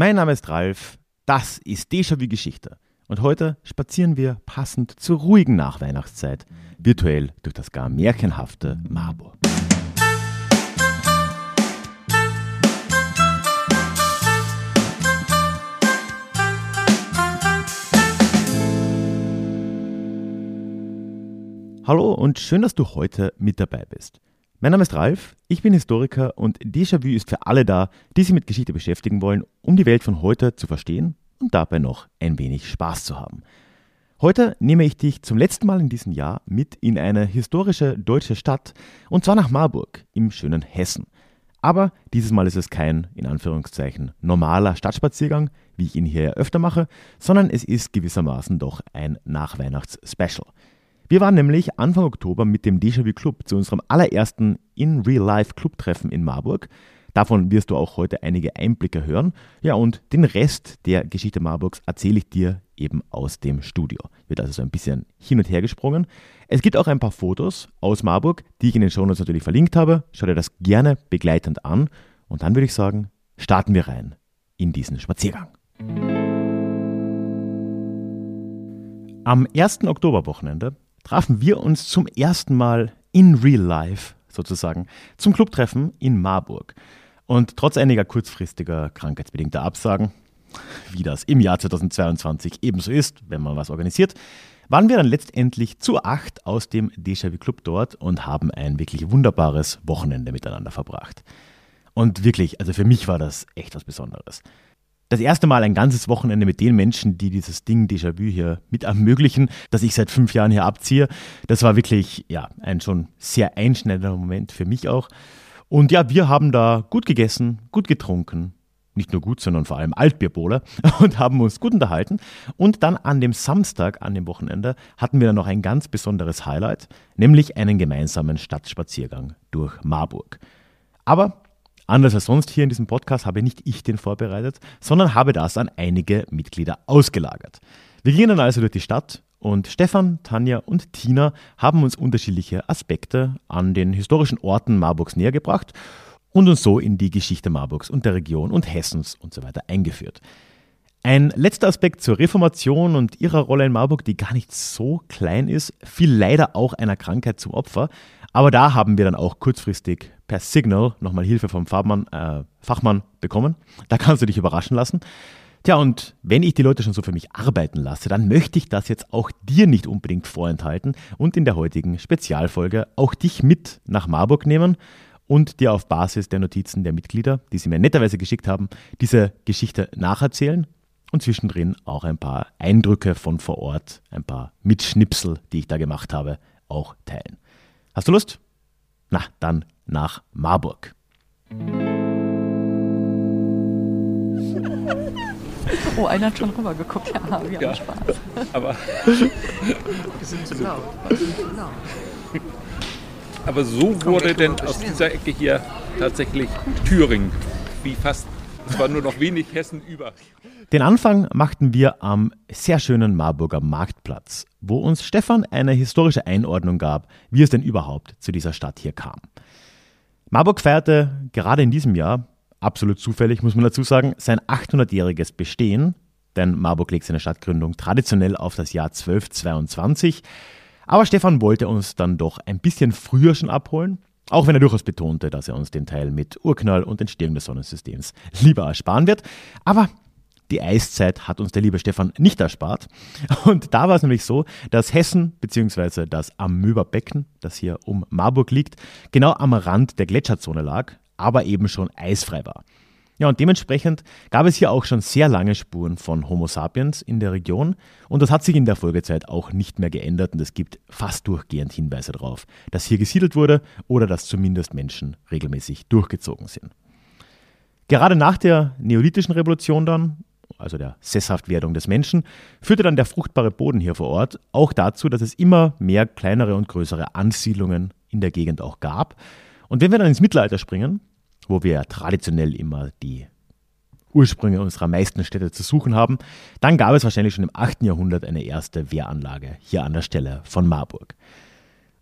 Mein Name ist Ralf, das ist Déjà-vu Geschichte. Und heute spazieren wir passend zur ruhigen Nachweihnachtszeit virtuell durch das gar märchenhafte Marburg. Hallo und schön, dass du heute mit dabei bist. Mein Name ist Ralf, ich bin Historiker und Déjà-vu ist für alle da, die sich mit Geschichte beschäftigen wollen, um die Welt von heute zu verstehen und dabei noch ein wenig Spaß zu haben. Heute nehme ich dich zum letzten Mal in diesem Jahr mit in eine historische deutsche Stadt und zwar nach Marburg im schönen Hessen. Aber dieses Mal ist es kein, in Anführungszeichen, normaler Stadtspaziergang, wie ich ihn hier ja öfter mache, sondern es ist gewissermaßen doch ein Nachweihnachts-Special. Wir waren nämlich Anfang Oktober mit dem Déjà-vu Club zu unserem allerersten In-Real-Life-Club-Treffen in Marburg. Davon wirst du auch heute einige Einblicke hören. Ja, und den Rest der Geschichte Marburgs erzähle ich dir eben aus dem Studio. Wird also so ein bisschen hin und her gesprungen. Es gibt auch ein paar Fotos aus Marburg, die ich in den Shownotes natürlich verlinkt habe. Schau dir das gerne begleitend an. Und dann würde ich sagen, starten wir rein in diesen Spaziergang. Am 1. Oktoberwochenende trafen wir uns zum ersten Mal in real life sozusagen zum Clubtreffen in Marburg. Und trotz einiger kurzfristiger krankheitsbedingter Absagen, wie das im Jahr 2022 ebenso ist, wenn man was organisiert, waren wir dann letztendlich zu acht aus dem Déjà-vu Club dort und haben ein wirklich wunderbares Wochenende miteinander verbracht. Und wirklich, also für mich war das echt was Besonderes das erste Mal ein ganzes Wochenende mit den Menschen, die dieses Ding Déjà-vu hier mit ermöglichen, das ich seit fünf Jahren hier abziehe. Das war wirklich ja, ein schon sehr einschneidender Moment für mich auch. Und ja, wir haben da gut gegessen, gut getrunken, nicht nur gut, sondern vor allem Altbierbowler und haben uns gut unterhalten. Und dann an dem Samstag, an dem Wochenende, hatten wir dann noch ein ganz besonderes Highlight, nämlich einen gemeinsamen Stadtspaziergang durch Marburg. Aber Anders als sonst hier in diesem Podcast habe nicht ich den vorbereitet, sondern habe das an einige Mitglieder ausgelagert. Wir gingen dann also durch die Stadt und Stefan, Tanja und Tina haben uns unterschiedliche Aspekte an den historischen Orten Marburgs nähergebracht und uns so in die Geschichte Marburgs und der Region und Hessens und so weiter eingeführt. Ein letzter Aspekt zur Reformation und ihrer Rolle in Marburg, die gar nicht so klein ist, fiel leider auch einer Krankheit zum Opfer. Aber da haben wir dann auch kurzfristig per Signal nochmal Hilfe vom Fachmann, äh, Fachmann bekommen. Da kannst du dich überraschen lassen. Tja, und wenn ich die Leute schon so für mich arbeiten lasse, dann möchte ich das jetzt auch dir nicht unbedingt vorenthalten und in der heutigen Spezialfolge auch dich mit nach Marburg nehmen und dir auf Basis der Notizen der Mitglieder, die sie mir netterweise geschickt haben, diese Geschichte nacherzählen und zwischendrin auch ein paar Eindrücke von vor Ort, ein paar Mitschnipsel, die ich da gemacht habe, auch teilen. Hast du Lust? Na, dann nach Marburg. Oh, einer hat schon rüber geguckt. Ja, wir ja, haben Spaß. Aber wir sind zu laut. Aber so wurde denn aus dieser Ecke hier tatsächlich Thüringen, wie fast, es war nur noch wenig Hessen über. Den Anfang machten wir am sehr schönen Marburger Marktplatz, wo uns Stefan eine historische Einordnung gab, wie es denn überhaupt zu dieser Stadt hier kam. Marburg feierte gerade in diesem Jahr, absolut zufällig muss man dazu sagen, sein 800-jähriges Bestehen, denn Marburg legt seine Stadtgründung traditionell auf das Jahr 1222. Aber Stefan wollte uns dann doch ein bisschen früher schon abholen, auch wenn er durchaus betonte, dass er uns den Teil mit Urknall und Entstehung des Sonnensystems lieber ersparen wird. Aber die Eiszeit hat uns der liebe Stefan nicht erspart. Und da war es nämlich so, dass Hessen bzw. das Amöberbecken, das hier um Marburg liegt, genau am Rand der Gletscherzone lag, aber eben schon eisfrei war. Ja, und dementsprechend gab es hier auch schon sehr lange Spuren von Homo sapiens in der Region und das hat sich in der Folgezeit auch nicht mehr geändert und es gibt fast durchgehend Hinweise darauf, dass hier gesiedelt wurde oder dass zumindest Menschen regelmäßig durchgezogen sind. Gerade nach der Neolithischen Revolution dann also der Sesshaftwerdung des Menschen, führte dann der fruchtbare Boden hier vor Ort auch dazu, dass es immer mehr kleinere und größere Ansiedlungen in der Gegend auch gab. Und wenn wir dann ins Mittelalter springen, wo wir traditionell immer die Ursprünge unserer meisten Städte zu suchen haben, dann gab es wahrscheinlich schon im 8. Jahrhundert eine erste Wehranlage hier an der Stelle von Marburg.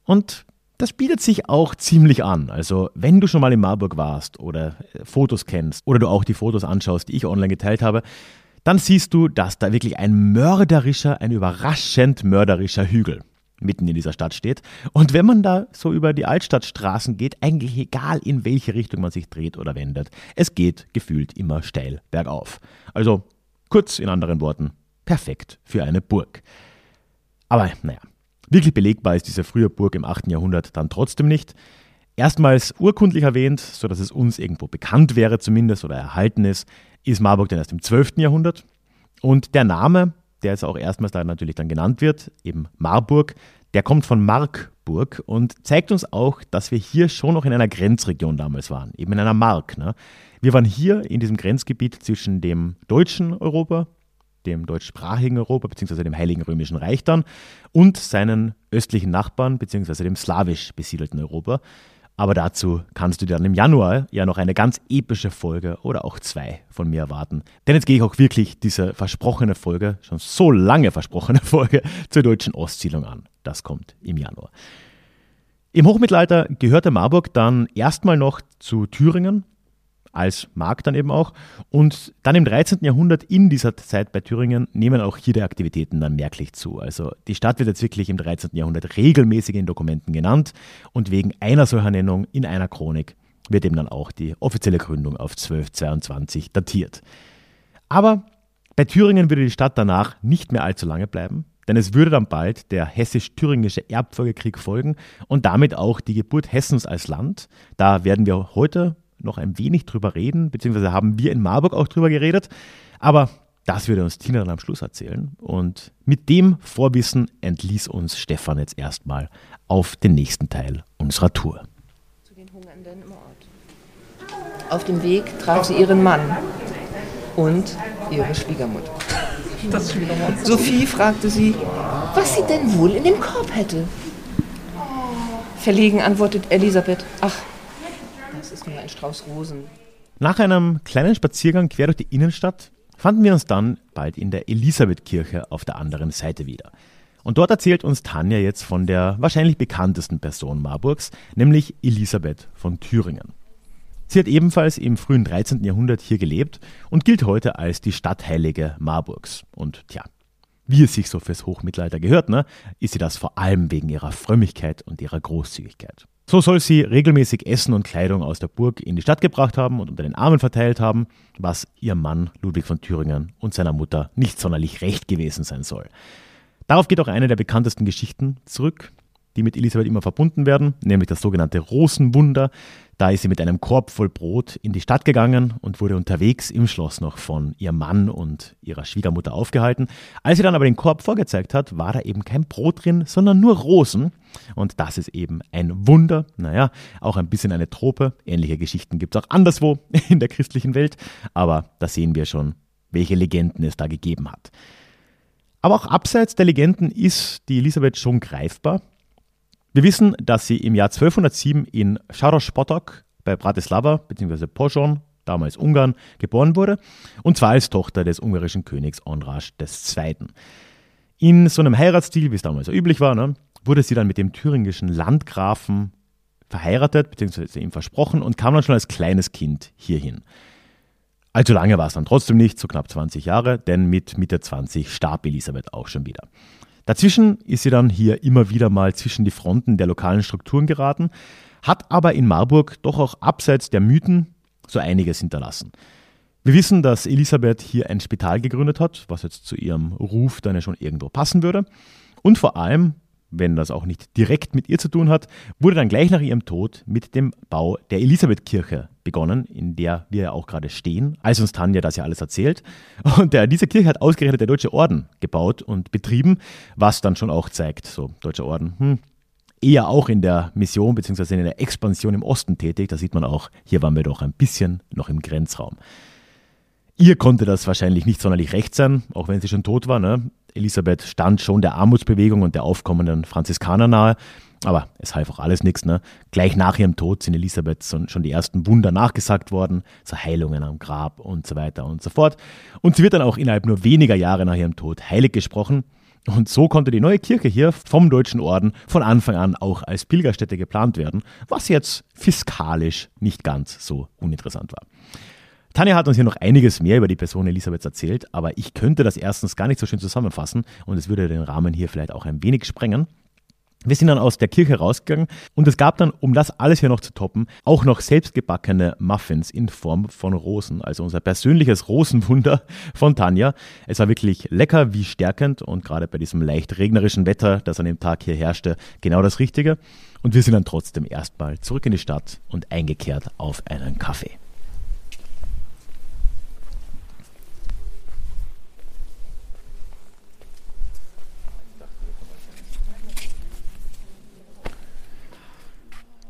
Und das bietet sich auch ziemlich an. Also, wenn du schon mal in Marburg warst oder äh, Fotos kennst oder du auch die Fotos anschaust, die ich online geteilt habe, dann siehst du, dass da wirklich ein mörderischer, ein überraschend mörderischer Hügel mitten in dieser Stadt steht. Und wenn man da so über die Altstadtstraßen geht, eigentlich egal in welche Richtung man sich dreht oder wendet, es geht gefühlt immer steil bergauf. Also kurz in anderen Worten, perfekt für eine Burg. Aber naja, wirklich belegbar ist diese frühe Burg im 8. Jahrhundert dann trotzdem nicht. Erstmals urkundlich erwähnt, sodass es uns irgendwo bekannt wäre zumindest oder erhalten ist, ist Marburg dann erst im 12. Jahrhundert. Und der Name, der jetzt auch erstmals da natürlich dann genannt wird, eben Marburg, der kommt von Markburg und zeigt uns auch, dass wir hier schon noch in einer Grenzregion damals waren, eben in einer Mark. Ne? Wir waren hier in diesem Grenzgebiet zwischen dem deutschen Europa, dem deutschsprachigen Europa bzw. dem Heiligen Römischen Reich dann und seinen östlichen Nachbarn bzw. dem slawisch besiedelten Europa. Aber dazu kannst du dir dann im Januar ja noch eine ganz epische Folge oder auch zwei von mir erwarten. Denn jetzt gehe ich auch wirklich diese versprochene Folge, schon so lange versprochene Folge zur deutschen Ostsiedlung an. Das kommt im Januar. Im Hochmittelalter gehörte Marburg dann erstmal noch zu Thüringen, als Markt dann eben auch. Und dann im 13. Jahrhundert in dieser Zeit bei Thüringen nehmen auch hier die Aktivitäten dann merklich zu. Also die Stadt wird jetzt wirklich im 13. Jahrhundert regelmäßig in Dokumenten genannt und wegen einer solcher Nennung in einer Chronik wird eben dann auch die offizielle Gründung auf 1222 datiert. Aber bei Thüringen würde die Stadt danach nicht mehr allzu lange bleiben, denn es würde dann bald der hessisch-thüringische Erbfolgekrieg folgen und damit auch die Geburt Hessens als Land. Da werden wir heute noch ein wenig drüber reden, beziehungsweise haben wir in Marburg auch drüber geredet. Aber das würde uns Tina dann am Schluss erzählen. Und mit dem Vorwissen entließ uns Stefan jetzt erstmal auf den nächsten Teil unserer Tour. Zu den Hungernden im Ort. Auf dem Weg traf sie ihren Mann und ihre Schwiegermutter. Sophie fragte sie, was sie denn wohl in dem Korb hätte. Verlegen antwortet Elisabeth, ach, das ist nur ein Strauß Rosen. Nach einem kleinen Spaziergang quer durch die Innenstadt fanden wir uns dann bald in der Elisabethkirche auf der anderen Seite wieder. Und dort erzählt uns Tanja jetzt von der wahrscheinlich bekanntesten Person Marburgs, nämlich Elisabeth von Thüringen. Sie hat ebenfalls im frühen 13. Jahrhundert hier gelebt und gilt heute als die Stadtheilige Marburgs. Und tja, wie es sich so fürs Hochmittelalter gehört, ne, ist sie das vor allem wegen ihrer Frömmigkeit und ihrer Großzügigkeit. So soll sie regelmäßig Essen und Kleidung aus der Burg in die Stadt gebracht haben und unter den Armen verteilt haben, was ihrem Mann Ludwig von Thüringen und seiner Mutter nicht sonderlich recht gewesen sein soll. Darauf geht auch eine der bekanntesten Geschichten zurück, die mit Elisabeth immer verbunden werden, nämlich das sogenannte Rosenwunder. Da ist sie mit einem Korb voll Brot in die Stadt gegangen und wurde unterwegs im Schloss noch von ihrem Mann und ihrer Schwiegermutter aufgehalten. Als sie dann aber den Korb vorgezeigt hat, war da eben kein Brot drin, sondern nur Rosen. Und das ist eben ein Wunder. Naja, auch ein bisschen eine Trope. Ähnliche Geschichten gibt es auch anderswo in der christlichen Welt. Aber da sehen wir schon, welche Legenden es da gegeben hat. Aber auch abseits der Legenden ist die Elisabeth schon greifbar. Wir wissen, dass sie im Jahr 1207 in Szaros-Potok bei Bratislava bzw. Pozsony, damals Ungarn, geboren wurde, und zwar als Tochter des ungarischen Königs Onraj II. In so einem Heiratsstil, wie es damals so üblich war, ne, wurde sie dann mit dem thüringischen Landgrafen verheiratet bzw. ihm versprochen und kam dann schon als kleines Kind hierhin. Allzu lange war es dann trotzdem nicht, so knapp 20 Jahre, denn mit Mitte 20 starb Elisabeth auch schon wieder. Dazwischen ist sie dann hier immer wieder mal zwischen die Fronten der lokalen Strukturen geraten, hat aber in Marburg doch auch abseits der Mythen so einiges hinterlassen. Wir wissen, dass Elisabeth hier ein Spital gegründet hat, was jetzt zu ihrem Ruf dann ja schon irgendwo passen würde. Und vor allem wenn das auch nicht direkt mit ihr zu tun hat, wurde dann gleich nach ihrem Tod mit dem Bau der Elisabethkirche begonnen, in der wir ja auch gerade stehen, als uns Tanja das ja alles erzählt. Und der, diese Kirche hat ausgerechnet der Deutsche Orden gebaut und betrieben, was dann schon auch zeigt, so Deutscher Orden, hm, eher auch in der Mission bzw. in der Expansion im Osten tätig. Da sieht man auch, hier waren wir doch ein bisschen noch im Grenzraum. Ihr konnte das wahrscheinlich nicht sonderlich recht sein, auch wenn sie schon tot war. Ne? Elisabeth stand schon der Armutsbewegung und der aufkommenden Franziskaner nahe. Aber es half auch alles nichts. Ne? Gleich nach ihrem Tod sind Elisabeth schon die ersten Wunder nachgesagt worden, so Heilungen am Grab und so weiter und so fort. Und sie wird dann auch innerhalb nur weniger Jahre nach ihrem Tod heilig gesprochen. Und so konnte die neue Kirche hier vom Deutschen Orden von Anfang an auch als Pilgerstätte geplant werden, was jetzt fiskalisch nicht ganz so uninteressant war. Tanja hat uns hier noch einiges mehr über die Person Elisabeths erzählt, aber ich könnte das erstens gar nicht so schön zusammenfassen und es würde den Rahmen hier vielleicht auch ein wenig sprengen. Wir sind dann aus der Kirche rausgegangen und es gab dann, um das alles hier noch zu toppen, auch noch selbstgebackene Muffins in Form von Rosen, also unser persönliches Rosenwunder von Tanja. Es war wirklich lecker wie stärkend und gerade bei diesem leicht regnerischen Wetter, das an dem Tag hier herrschte, genau das Richtige. Und wir sind dann trotzdem erstmal zurück in die Stadt und eingekehrt auf einen Kaffee.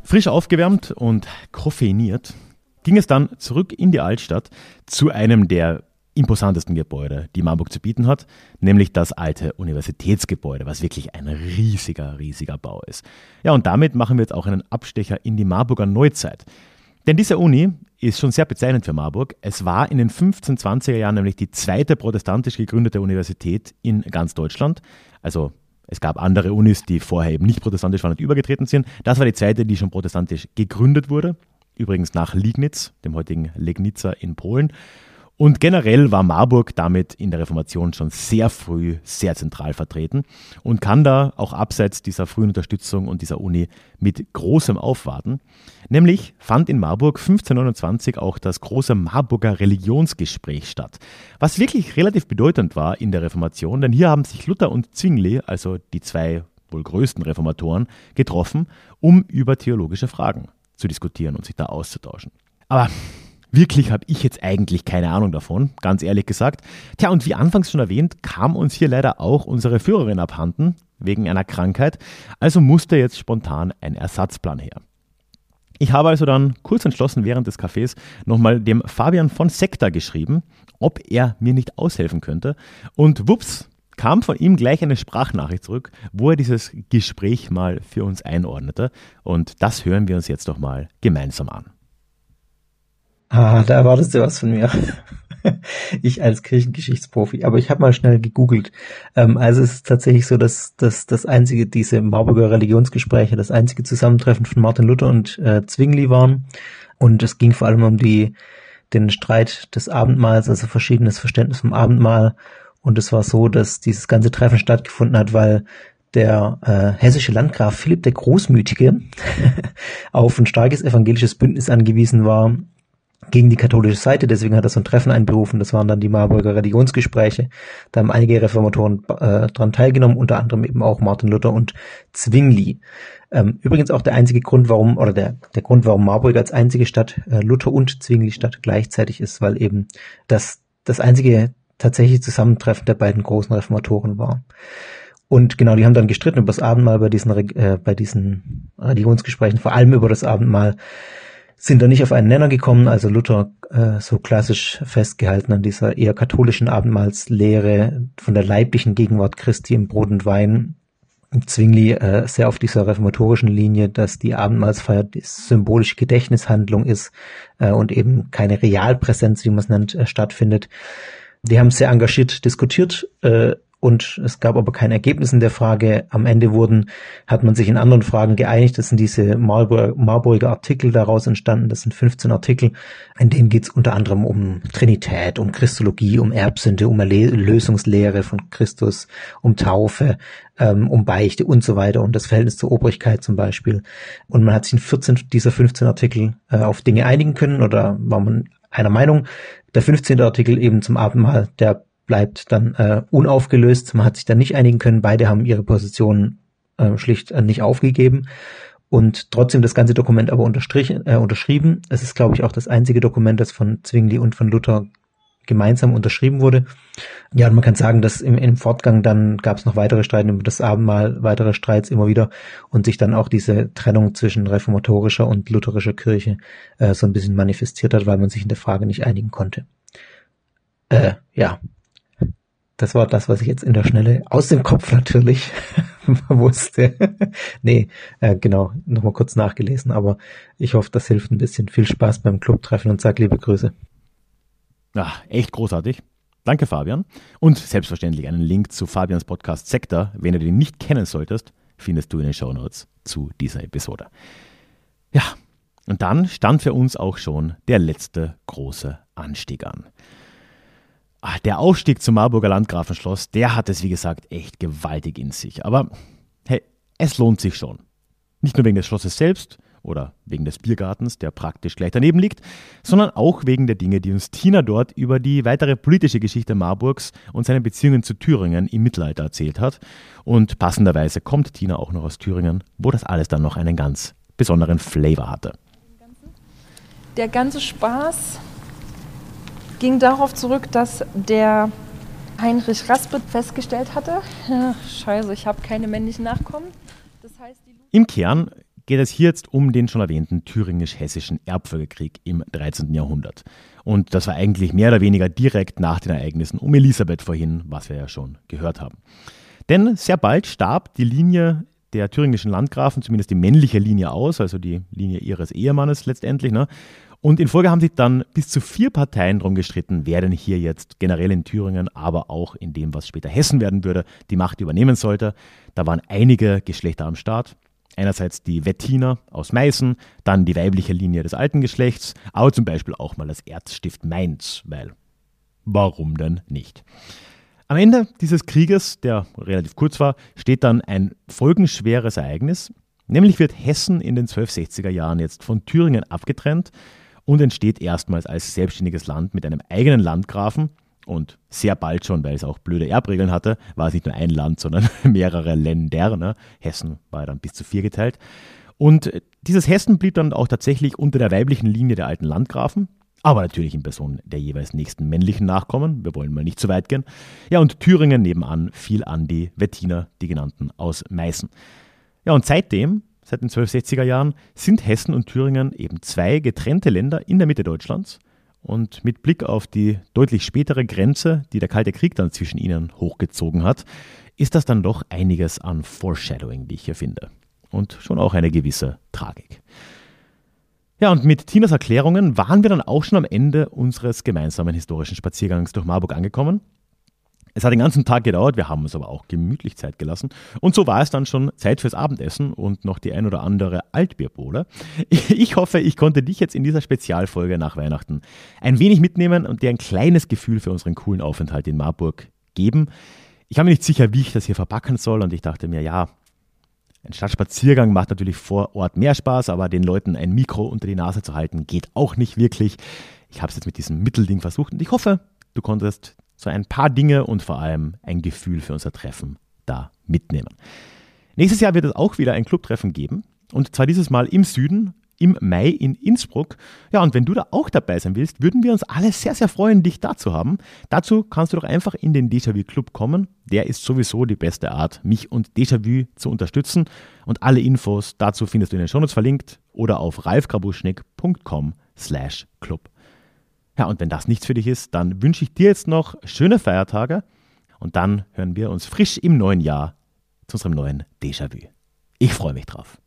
Frisch aufgewärmt und koffeiniert ging es dann zurück in die Altstadt zu einem der imposantesten Gebäude, die Marburg zu bieten hat, nämlich das alte Universitätsgebäude, was wirklich ein riesiger, riesiger Bau ist. Ja, und damit machen wir jetzt auch einen Abstecher in die Marburger Neuzeit. Denn diese Uni ist schon sehr bezeichnend für Marburg. Es war in den 1520er Jahren nämlich die zweite protestantisch gegründete Universität in ganz Deutschland. Also es gab andere Unis, die vorher eben nicht protestantisch waren und übergetreten sind. Das war die zweite, die schon protestantisch gegründet wurde. Übrigens nach Liegnitz, dem heutigen Legnica in Polen. Und generell war Marburg damit in der Reformation schon sehr früh sehr zentral vertreten und kann da auch abseits dieser frühen Unterstützung und dieser Uni mit großem aufwarten. Nämlich fand in Marburg 1529 auch das große Marburger Religionsgespräch statt, was wirklich relativ bedeutend war in der Reformation, denn hier haben sich Luther und Zwingli, also die zwei wohl größten Reformatoren, getroffen, um über theologische Fragen zu diskutieren und sich da auszutauschen. Aber Wirklich habe ich jetzt eigentlich keine Ahnung davon, ganz ehrlich gesagt. Tja, und wie anfangs schon erwähnt, kam uns hier leider auch unsere Führerin abhanden, wegen einer Krankheit, also musste jetzt spontan ein Ersatzplan her. Ich habe also dann kurz entschlossen während des Cafés nochmal dem Fabian von Sekta geschrieben, ob er mir nicht aushelfen könnte. Und wups, kam von ihm gleich eine Sprachnachricht zurück, wo er dieses Gespräch mal für uns einordnete. Und das hören wir uns jetzt doch mal gemeinsam an. Ah, da erwartest du was von mir. ich als Kirchengeschichtsprofi. Aber ich habe mal schnell gegoogelt. Ähm, also es ist tatsächlich so, dass, dass das einzige, diese Marburger Religionsgespräche, das einzige Zusammentreffen von Martin Luther und äh, Zwingli waren. Und es ging vor allem um die, den Streit des Abendmahls, also verschiedenes Verständnis vom Abendmahl. Und es war so, dass dieses ganze Treffen stattgefunden hat, weil der äh, hessische Landgraf Philipp der Großmütige auf ein starkes evangelisches Bündnis angewiesen war gegen die katholische Seite. Deswegen hat er so ein Treffen einberufen. Das waren dann die Marburger Religionsgespräche. Da haben einige Reformatoren äh, dran teilgenommen, unter anderem eben auch Martin Luther und Zwingli. Ähm, übrigens auch der einzige Grund, warum, oder der, der Grund, warum Marburg als einzige Stadt äh, Luther und Zwingli Stadt gleichzeitig ist, weil eben das, das einzige tatsächliche Zusammentreffen der beiden großen Reformatoren war. Und genau, die haben dann gestritten über das Abendmahl bei diesen, äh, bei diesen Religionsgesprächen, vor allem über das Abendmahl sind da nicht auf einen Nenner gekommen, also Luther äh, so klassisch festgehalten an dieser eher katholischen Abendmahlslehre von der leiblichen Gegenwart Christi im Brot und Wein. Zwingli äh, sehr auf dieser reformatorischen Linie, dass die Abendmahlsfeier die symbolische Gedächtnishandlung ist äh, und eben keine Realpräsenz, wie man es nennt, äh, stattfindet. Die haben sehr engagiert diskutiert, äh, und es gab aber kein Ergebnis in der Frage. Am Ende wurden, hat man sich in anderen Fragen geeinigt. Das sind diese Marburg, Marburger Artikel daraus entstanden. Das sind 15 Artikel. In denen geht es unter anderem um Trinität, um Christologie, um Erbsünde, um Erlösungslehre von Christus, um Taufe, ähm, um Beichte und so weiter, um das Verhältnis zur Obrigkeit zum Beispiel. Und man hat sich in 14 dieser 15 Artikel äh, auf Dinge einigen können oder war man einer Meinung. Der 15. Artikel eben zum Abendmahl, der bleibt dann äh, unaufgelöst. Man hat sich dann nicht einigen können. Beide haben ihre Positionen äh, schlicht äh, nicht aufgegeben und trotzdem das ganze Dokument aber unterstrichen, äh, unterschrieben. Es ist, glaube ich, auch das einzige Dokument, das von Zwingli und von Luther gemeinsam unterschrieben wurde. Ja, und man kann sagen, dass im, im Fortgang dann gab es noch weitere Streiten über das Abendmahl, weitere Streits immer wieder und sich dann auch diese Trennung zwischen reformatorischer und lutherischer Kirche äh, so ein bisschen manifestiert hat, weil man sich in der Frage nicht einigen konnte. Äh, ja, das war das, was ich jetzt in der Schnelle aus dem Kopf natürlich wusste. nee, äh, genau, nochmal kurz nachgelesen, aber ich hoffe, das hilft ein bisschen. Viel Spaß beim Clubtreffen und sag liebe Grüße. Ja, echt großartig. Danke, Fabian. Und selbstverständlich einen Link zu Fabians Podcast Sektor, wenn du den nicht kennen solltest, findest du in den Shownotes zu dieser Episode. Ja, und dann stand für uns auch schon der letzte große Anstieg an. Ah, der Aufstieg zum Marburger Landgrafenschloss, der hat es wie gesagt echt gewaltig in sich. Aber hey, es lohnt sich schon. Nicht nur wegen des Schlosses selbst oder wegen des Biergartens, der praktisch gleich daneben liegt, sondern auch wegen der Dinge, die uns Tina dort über die weitere politische Geschichte Marburgs und seine Beziehungen zu Thüringen im Mittelalter erzählt hat. Und passenderweise kommt Tina auch noch aus Thüringen, wo das alles dann noch einen ganz besonderen Flavor hatte. Der ganze Spaß ging darauf zurück, dass der Heinrich Rasput festgestellt hatte, scheiße, ich habe keine männlichen Nachkommen. Das heißt, Im Kern geht es hier jetzt um den schon erwähnten thüringisch-hessischen Erbfolgekrieg im 13. Jahrhundert. Und das war eigentlich mehr oder weniger direkt nach den Ereignissen um Elisabeth vorhin, was wir ja schon gehört haben. Denn sehr bald starb die Linie der thüringischen Landgrafen, zumindest die männliche Linie aus, also die Linie ihres Ehemannes letztendlich. Ne? Und in Folge haben sich dann bis zu vier Parteien darum gestritten, wer denn hier jetzt generell in Thüringen, aber auch in dem, was später Hessen werden würde, die Macht übernehmen sollte. Da waren einige Geschlechter am Start. Einerseits die Wettiner aus Meißen, dann die weibliche Linie des alten Geschlechts, aber zum Beispiel auch mal das Erzstift Mainz, weil warum denn nicht? Am Ende dieses Krieges, der relativ kurz war, steht dann ein folgenschweres Ereignis, nämlich wird Hessen in den 1260er Jahren jetzt von Thüringen abgetrennt und entsteht erstmals als selbstständiges Land mit einem eigenen Landgrafen. Und sehr bald schon, weil es auch blöde Erbregeln hatte, war es nicht nur ein Land, sondern mehrere Länder. Ne? Hessen war dann bis zu vier geteilt. Und dieses Hessen blieb dann auch tatsächlich unter der weiblichen Linie der alten Landgrafen, aber natürlich in Person der jeweils nächsten männlichen Nachkommen. Wir wollen mal nicht zu weit gehen. Ja, und Thüringen nebenan fiel an die Wettiner, die genannten aus Meißen. Ja, und seitdem seit den 1260er Jahren, sind Hessen und Thüringen eben zwei getrennte Länder in der Mitte Deutschlands. Und mit Blick auf die deutlich spätere Grenze, die der Kalte Krieg dann zwischen ihnen hochgezogen hat, ist das dann doch einiges an Foreshadowing, wie ich hier finde. Und schon auch eine gewisse Tragik. Ja, und mit Tinas Erklärungen waren wir dann auch schon am Ende unseres gemeinsamen historischen Spaziergangs durch Marburg angekommen. Es hat den ganzen Tag gedauert, wir haben uns aber auch gemütlich Zeit gelassen. Und so war es dann schon Zeit fürs Abendessen und noch die ein oder andere Altbierbowle. Ich hoffe, ich konnte dich jetzt in dieser Spezialfolge nach Weihnachten ein wenig mitnehmen und dir ein kleines Gefühl für unseren coolen Aufenthalt in Marburg geben. Ich war mir nicht sicher, wie ich das hier verpacken soll und ich dachte mir, ja, ein Stadtspaziergang macht natürlich vor Ort mehr Spaß, aber den Leuten ein Mikro unter die Nase zu halten, geht auch nicht wirklich. Ich habe es jetzt mit diesem Mittelding versucht und ich hoffe, du konntest so ein paar Dinge und vor allem ein Gefühl für unser Treffen da mitnehmen. Nächstes Jahr wird es auch wieder ein Clubtreffen geben und zwar dieses Mal im Süden, im Mai in Innsbruck. Ja, und wenn du da auch dabei sein willst, würden wir uns alle sehr, sehr freuen, dich da zu haben. Dazu kannst du doch einfach in den Déjà-vu Club kommen. Der ist sowieso die beste Art, mich und Déjà-vu zu unterstützen. Und alle Infos dazu findest du in den Shownotes verlinkt oder auf ralfgrabuschnick.com slash club. Ja, und wenn das nichts für dich ist, dann wünsche ich dir jetzt noch schöne Feiertage und dann hören wir uns frisch im neuen Jahr zu unserem neuen Déjà-vu. Ich freue mich drauf.